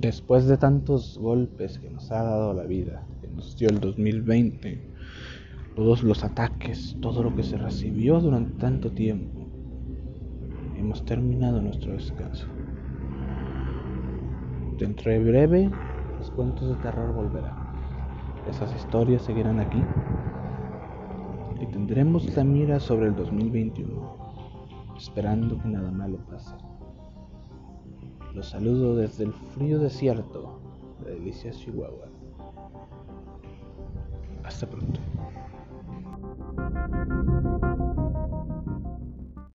Después de tantos golpes que nos ha dado la vida, que nos dio el 2020, todos los ataques, todo lo que se recibió durante tanto tiempo, hemos terminado nuestro descanso. Dentro de breve, los cuentos de terror volverán. Esas historias seguirán aquí y tendremos la mira sobre el 2021, esperando que nada malo pase. Los saludo desde el frío desierto de Delicia, Chihuahua. Hasta pronto.